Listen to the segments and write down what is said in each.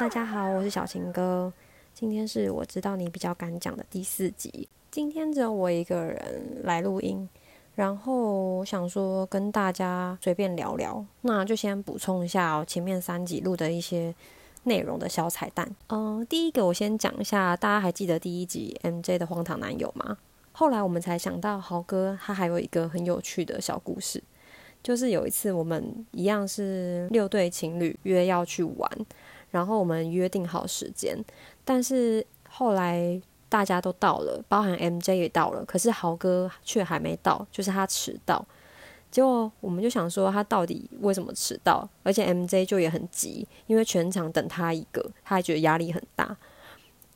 大家好，我是小晴哥。今天是我知道你比较敢讲的第四集。今天只有我一个人来录音，然后我想说跟大家随便聊聊，那就先补充一下前面三集录的一些内容的小彩蛋。嗯，第一个我先讲一下，大家还记得第一集 MJ 的荒唐男友吗？后来我们才想到豪哥他还有一个很有趣的小故事，就是有一次我们一样是六对情侣约要去玩。然后我们约定好时间，但是后来大家都到了，包含 MJ 也到了，可是豪哥却还没到，就是他迟到。结果我们就想说他到底为什么迟到，而且 MJ 就也很急，因为全场等他一个，他还觉得压力很大。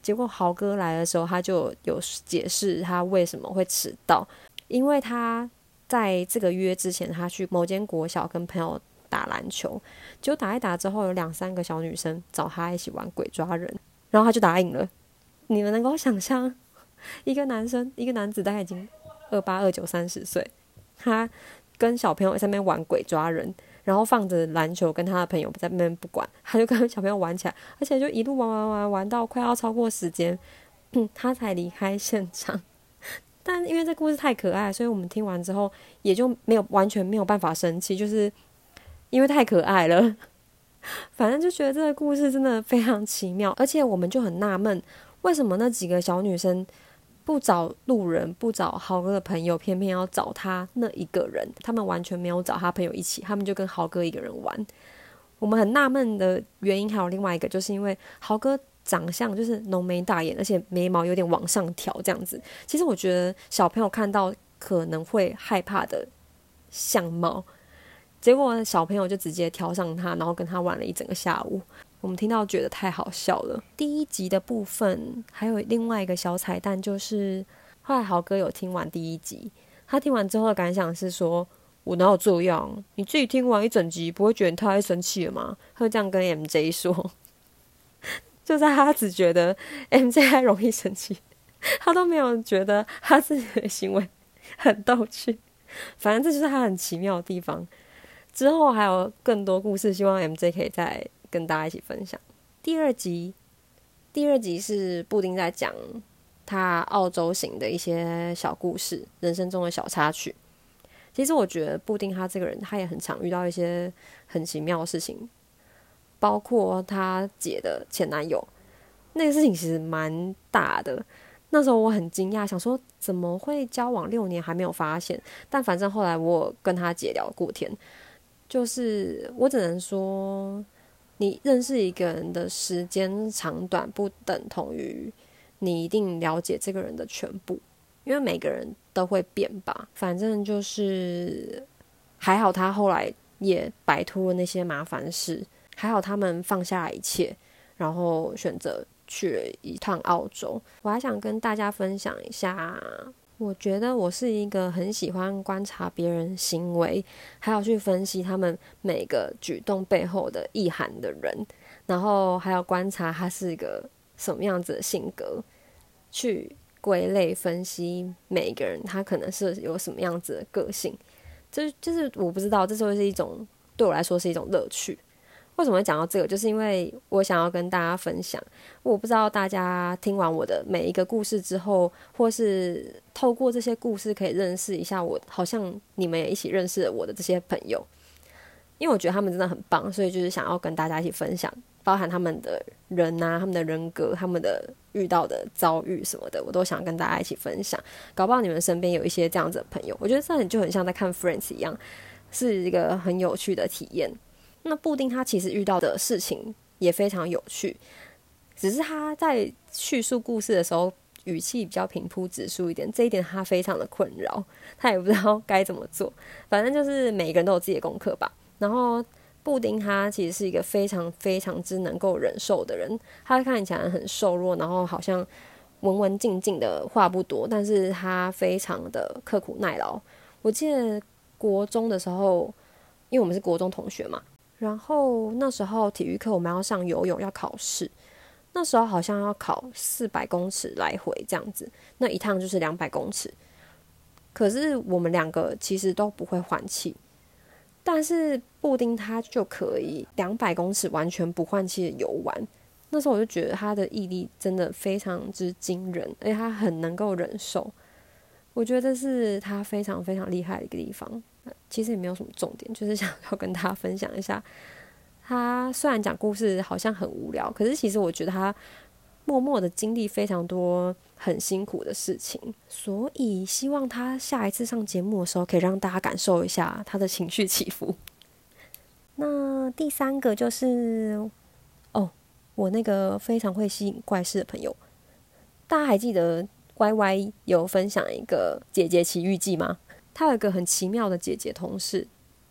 结果豪哥来的时候，他就有解释他为什么会迟到，因为他在这个约之前，他去某间国小跟朋友。打篮球，结果打一打之后，有两三个小女生找他一起玩鬼抓人，然后他就答应了。你们能够想象，一个男生，一个男子大概已经二八二九三十岁，他跟小朋友在那边玩鬼抓人，然后放着篮球跟他的朋友在那边不管，他就跟小朋友玩起来，而且就一路玩玩玩玩到快要超过时间，他才离开现场。但因为这故事太可爱，所以我们听完之后也就没有完全没有办法生气，就是。因为太可爱了，反正就觉得这个故事真的非常奇妙，而且我们就很纳闷，为什么那几个小女生不找路人，不找豪哥的朋友，偏偏要找他那一个人？他们完全没有找他朋友一起，他们就跟豪哥一个人玩。我们很纳闷的原因还有另外一个，就是因为豪哥长相就是浓眉大眼，而且眉毛有点往上挑这样子。其实我觉得小朋友看到可能会害怕的相貌。结果小朋友就直接挑上他，然后跟他玩了一整个下午。我们听到觉得太好笑了。第一集的部分还有另外一个小彩蛋，就是后来豪哥有听完第一集，他听完之后的感想是说：“我哪有这样？你自己听完一整集，不会觉得他太生气了吗？”他会这样跟 MJ 说，就在他只觉得 MJ 还容易生气，他都没有觉得他自己的行为很逗趣。反正这就是他很奇妙的地方。之后还有更多故事，希望 MJ 可以再跟大家一起分享。第二集，第二集是布丁在讲他澳洲行的一些小故事，人生中的小插曲。其实我觉得布丁他这个人，他也很常遇到一些很奇妙的事情，包括他姐的前男友，那个事情其实蛮大的。那时候我很惊讶，想说怎么会交往六年还没有发现？但反正后来我跟他姐聊过天。就是我只能说，你认识一个人的时间长短不等同于你一定了解这个人的全部，因为每个人都会变吧。反正就是还好，他后来也摆脱了那些麻烦事，还好他们放下一切，然后选择去了一趟澳洲。我还想跟大家分享一下。我觉得我是一个很喜欢观察别人行为，还要去分析他们每个举动背后的意涵的人，然后还要观察他是一个什么样子的性格，去归类分析每个人他可能是有什么样子的个性。这就是我不知道，这就是一种对我来说是一种乐趣。为什么会讲到这个？就是因为我想要跟大家分享。我不知道大家听完我的每一个故事之后，或是透过这些故事可以认识一下我，好像你们也一起认识了我的这些朋友。因为我觉得他们真的很棒，所以就是想要跟大家一起分享，包含他们的人呐、他们的人格、他们的遇到的遭遇什么的，我都想跟大家一起分享。搞不好你们身边有一些这样子的朋友，我觉得这很就很像在看 Friends 一样，是一个很有趣的体验。那布丁他其实遇到的事情也非常有趣，只是他在叙述故事的时候语气比较平铺直述一点，这一点他非常的困扰，他也不知道该怎么做。反正就是每个人都有自己的功课吧。然后布丁他其实是一个非常非常之能够忍受的人，他看起来很瘦弱，然后好像文文静静的话不多，但是他非常的刻苦耐劳。我记得国中的时候，因为我们是国中同学嘛。然后那时候体育课我们要上游泳要考试，那时候好像要考四百公尺来回这样子，那一趟就是两百公尺。可是我们两个其实都不会换气，但是布丁他就可以两百公尺完全不换气的游完，那时候我就觉得他的毅力真的非常之惊人，而且他很能够忍受。我觉得是他非常非常厉害的一个地方。其实也没有什么重点，就是想要跟大家分享一下。他虽然讲故事好像很无聊，可是其实我觉得他默默的经历非常多很辛苦的事情。所以希望他下一次上节目的时候，可以让大家感受一下他的情绪起伏。那第三个就是哦，我那个非常会吸引怪事的朋友，大家还记得 Y Y 有分享一个《姐姐奇遇记》吗？他有个很奇妙的姐姐同事，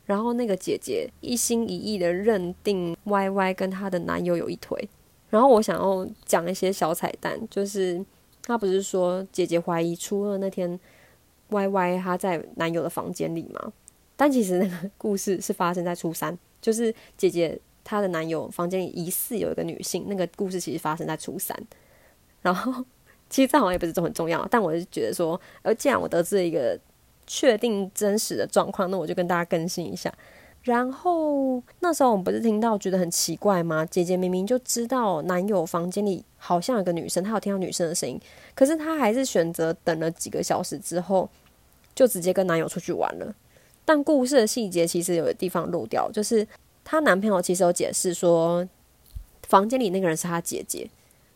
然后那个姐姐一心一意的认定 Y Y 跟她的男友有一腿。然后我想要讲一些小彩蛋，就是她不是说姐姐怀疑初二那天 Y Y 她在男友的房间里吗？但其实那个故事是发生在初三，就是姐姐她的男友房间里疑似有一个女性，那个故事其实发生在初三。然后其实这好像也不是都很重要，但我是觉得说，呃，既然我得知了一个。确定真实的状况，那我就跟大家更新一下。然后那时候我们不是听到觉得很奇怪吗？姐姐明明就知道男友房间里好像有个女生，她有听到女生的声音，可是她还是选择等了几个小时之后，就直接跟男友出去玩了。但故事的细节其实有的地方漏掉，就是她男朋友其实有解释说，房间里那个人是她姐姐，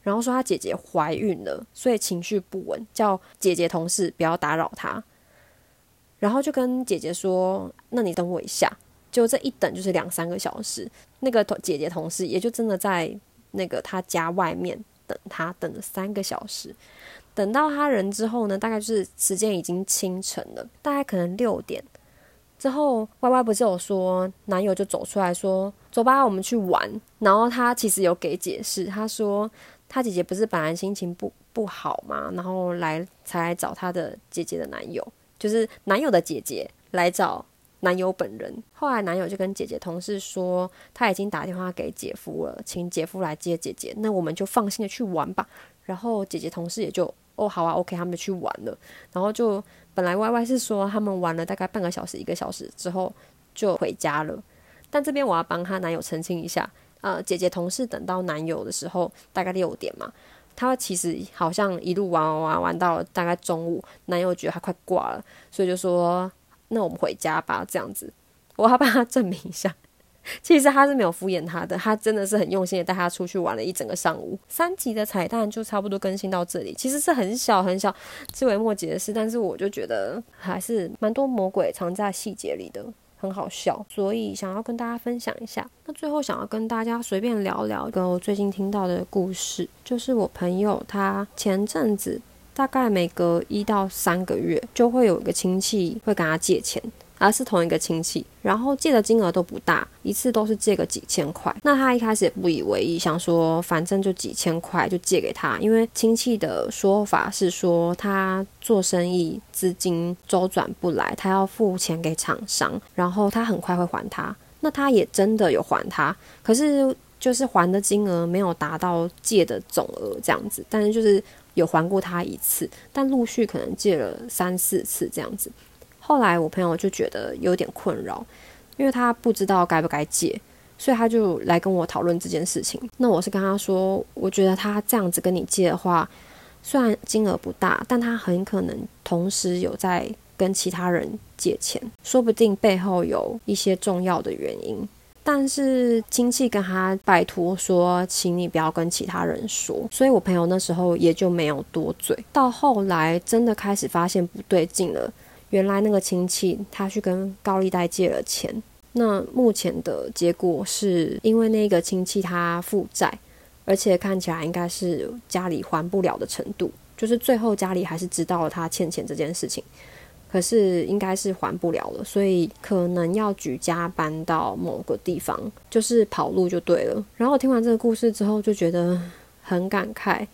然后说她姐姐怀孕了，所以情绪不稳，叫姐姐同事不要打扰她。然后就跟姐姐说：“那你等我一下。”就这一等就是两三个小时。那个同姐姐同事也就真的在那个他家外面等他，等了三个小时。等到他人之后呢，大概就是时间已经清晨了，大概可能六点之后。Y Y 不是有说男友就走出来说：“走吧，我们去玩。”然后他其实有给解释，他说他姐姐不是本来心情不不好嘛，然后来才来找他的姐姐的男友。就是男友的姐姐来找男友本人，后来男友就跟姐姐同事说，他已经打电话给姐夫了，请姐夫来接姐姐。那我们就放心的去玩吧。然后姐姐同事也就哦好啊，OK，他们就去玩了。然后就本来 Y Y 是说他们玩了大概半个小时、一个小时之后就回家了。但这边我要帮她男友澄清一下，呃，姐姐同事等到男友的时候大概六点嘛。他其实好像一路玩玩玩玩到大概中午，男友觉得他快挂了，所以就说：“那我们回家吧。”这样子，我要帮他证明一下，其实他是没有敷衍他的，他真的是很用心的带他出去玩了一整个上午。三集的彩蛋就差不多更新到这里，其实是很小很小、枝微末节的事，但是我就觉得还是蛮多魔鬼藏在细节里的。很好笑，所以想要跟大家分享一下。那最后想要跟大家随便聊聊一个我最近听到的故事，就是我朋友他前阵子大概每隔一到三个月就会有一个亲戚会跟他借钱。而是同一个亲戚，然后借的金额都不大，一次都是借个几千块。那他一开始也不以为意，想说反正就几千块就借给他，因为亲戚的说法是说他做生意资金周转不来，他要付钱给厂商，然后他很快会还他。那他也真的有还他，可是就是还的金额没有达到借的总额这样子，但是就是有还过他一次，但陆续可能借了三四次这样子。后来我朋友就觉得有点困扰，因为他不知道该不该借，所以他就来跟我讨论这件事情。那我是跟他说，我觉得他这样子跟你借的话，虽然金额不大，但他很可能同时有在跟其他人借钱，说不定背后有一些重要的原因。但是亲戚跟他拜托说，请你不要跟其他人说，所以我朋友那时候也就没有多嘴。到后来真的开始发现不对劲了。原来那个亲戚他去跟高利贷借了钱，那目前的结果是因为那个亲戚他负债，而且看起来应该是家里还不了的程度，就是最后家里还是知道了他欠钱这件事情，可是应该是还不了了，所以可能要举家搬到某个地方，就是跑路就对了。然后听完这个故事之后，就觉得很感慨。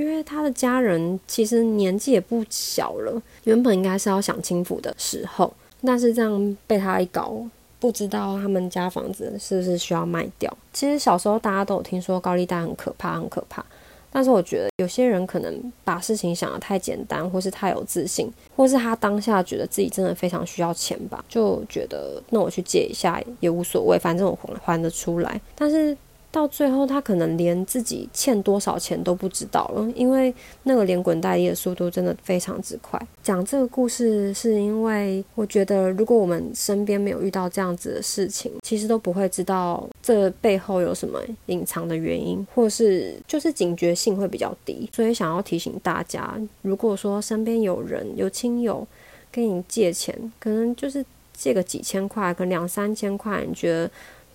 因为他的家人其实年纪也不小了，原本应该是要享清福的时候，但是这样被他一搞，不知道他们家房子是不是需要卖掉。其实小时候大家都有听说高利贷很可怕，很可怕，但是我觉得有些人可能把事情想得太简单，或是太有自信，或是他当下觉得自己真的非常需要钱吧，就觉得那我去借一下也无所谓，反正我还还得出来。但是到最后他可能连自己欠多少钱都不知道了，因为那个连滚带跌的速度真的非常之快。讲这个故事是因为我觉得，如果我们身边没有遇到这样子的事情，其实都不会知道这背后有什么隐藏的原因，或是就是警觉性会比较低。所以想要提醒大家，如果说身边有人有亲友跟你借钱，可能就是借个几千块，可能两三千块，你觉得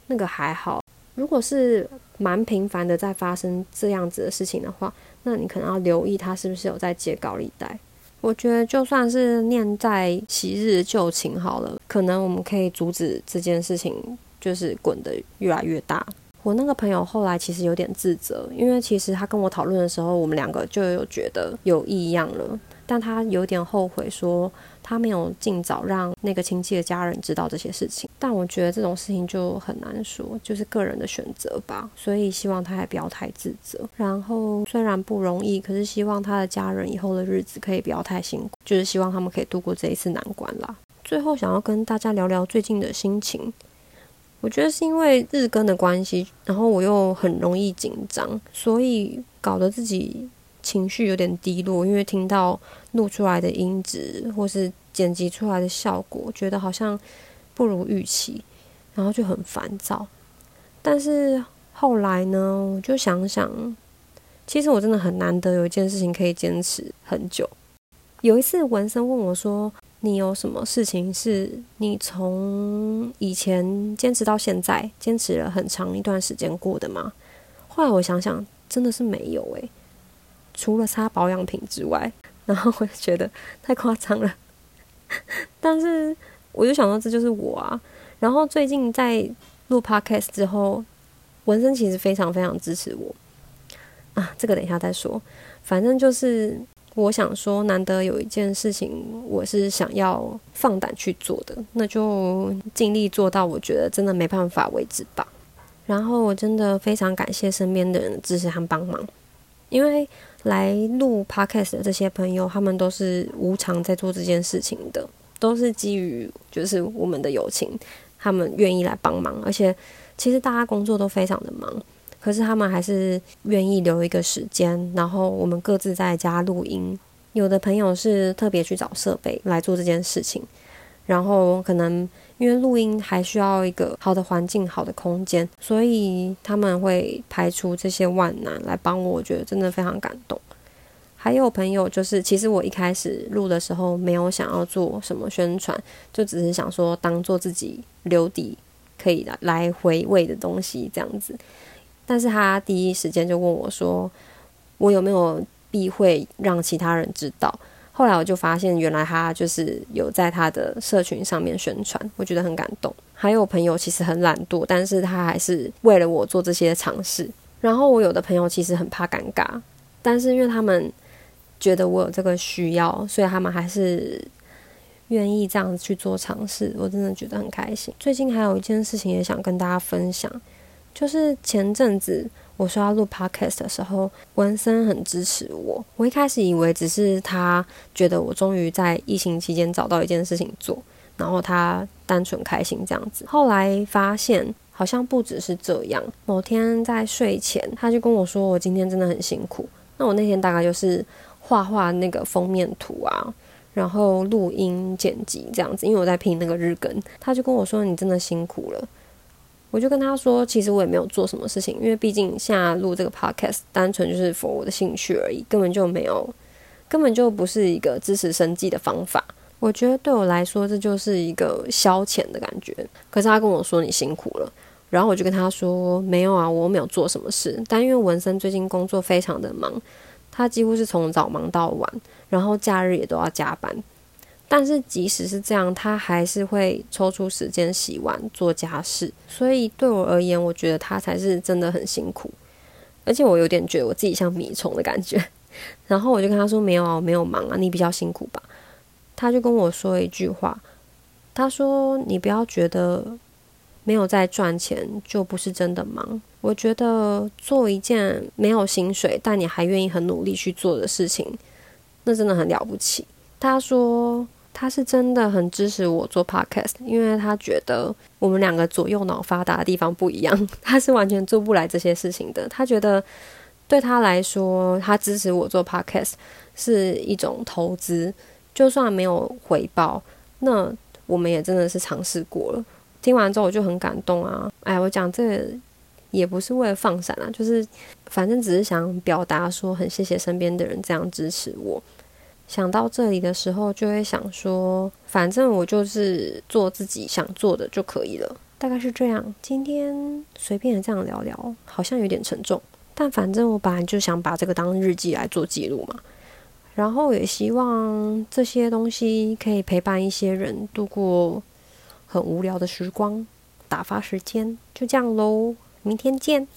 那个还好。如果是蛮频繁的在发生这样子的事情的话，那你可能要留意他是不是有在借高利贷。我觉得就算是念在昔日旧情好了，可能我们可以阻止这件事情就是滚得越来越大。我那个朋友后来其实有点自责，因为其实他跟我讨论的时候，我们两个就有觉得有异样了。但他有点后悔，说他没有尽早让那个亲戚的家人知道这些事情。但我觉得这种事情就很难说，就是个人的选择吧。所以希望他也不要太自责。然后虽然不容易，可是希望他的家人以后的日子可以不要太辛苦，就是希望他们可以度过这一次难关啦。最后想要跟大家聊聊最近的心情，我觉得是因为日更的关系，然后我又很容易紧张，所以搞得自己。情绪有点低落，因为听到录出来的音质或是剪辑出来的效果，觉得好像不如预期，然后就很烦躁。但是后来呢，我就想想，其实我真的很难得有一件事情可以坚持很久。有一次文森问我说：“你有什么事情是你从以前坚持到现在，坚持了很长一段时间过的吗？”后来我想想，真的是没有诶。除了擦保养品之外，然后我就觉得太夸张了。但是我就想到这就是我啊。然后最近在录 podcast 之后，纹身其实非常非常支持我啊。这个等一下再说。反正就是我想说，难得有一件事情我是想要放胆去做的，那就尽力做到。我觉得真的没办法为止吧。然后我真的非常感谢身边的人支持和帮忙，因为。来录 podcast 的这些朋友，他们都是无偿在做这件事情的，都是基于就是我们的友情，他们愿意来帮忙。而且其实大家工作都非常的忙，可是他们还是愿意留一个时间，然后我们各自在家录音。有的朋友是特别去找设备来做这件事情，然后可能。因为录音还需要一个好的环境、好的空间，所以他们会排除这些万难来帮我，我觉得真的非常感动。还有朋友就是，其实我一开始录的时候没有想要做什么宣传，就只是想说当做自己留底可以来回味的东西这样子。但是他第一时间就问我说，我有没有避讳让其他人知道？后来我就发现，原来他就是有在他的社群上面宣传，我觉得很感动。还有朋友其实很懒惰，但是他还是为了我做这些尝试。然后我有的朋友其实很怕尴尬，但是因为他们觉得我有这个需要，所以他们还是愿意这样去做尝试。我真的觉得很开心。最近还有一件事情也想跟大家分享，就是前阵子。我说要录 podcast 的时候，文森很支持我。我一开始以为只是他觉得我终于在疫情期间找到一件事情做，然后他单纯开心这样子。后来发现好像不只是这样。某天在睡前，他就跟我说：“我今天真的很辛苦。”那我那天大概就是画画那个封面图啊，然后录音剪辑这样子，因为我在拼那个日更。他就跟我说：“你真的辛苦了。”我就跟他说，其实我也没有做什么事情，因为毕竟现在录这个 podcast 单纯就是 for 我的兴趣而已，根本就没有，根本就不是一个支持生计的方法。我觉得对我来说，这就是一个消遣的感觉。可是他跟我说你辛苦了，然后我就跟他说没有啊，我没有做什么事。但因为文森最近工作非常的忙，他几乎是从早忙到晚，然后假日也都要加班。但是即使是这样，他还是会抽出时间洗碗做家事。所以对我而言，我觉得他才是真的很辛苦。而且我有点觉得我自己像米虫的感觉。然后我就跟他说：“没有啊，我没有忙啊，你比较辛苦吧？”他就跟我说一句话，他说：“你不要觉得没有在赚钱就不是真的忙。我觉得做一件没有薪水但你还愿意很努力去做的事情，那真的很了不起。”他说。他是真的很支持我做 podcast，因为他觉得我们两个左右脑发达的地方不一样，他是完全做不来这些事情的。他觉得对他来说，他支持我做 podcast 是一种投资，就算没有回报，那我们也真的是尝试过了。听完之后我就很感动啊！哎，我讲这个也不是为了放闪啊，就是反正只是想表达说很谢谢身边的人这样支持我。想到这里的时候，就会想说，反正我就是做自己想做的就可以了，大概是这样。今天随便这样聊聊，好像有点沉重，但反正我本来就想把这个当日记来做记录嘛。然后也希望这些东西可以陪伴一些人度过很无聊的时光，打发时间。就这样喽，明天见。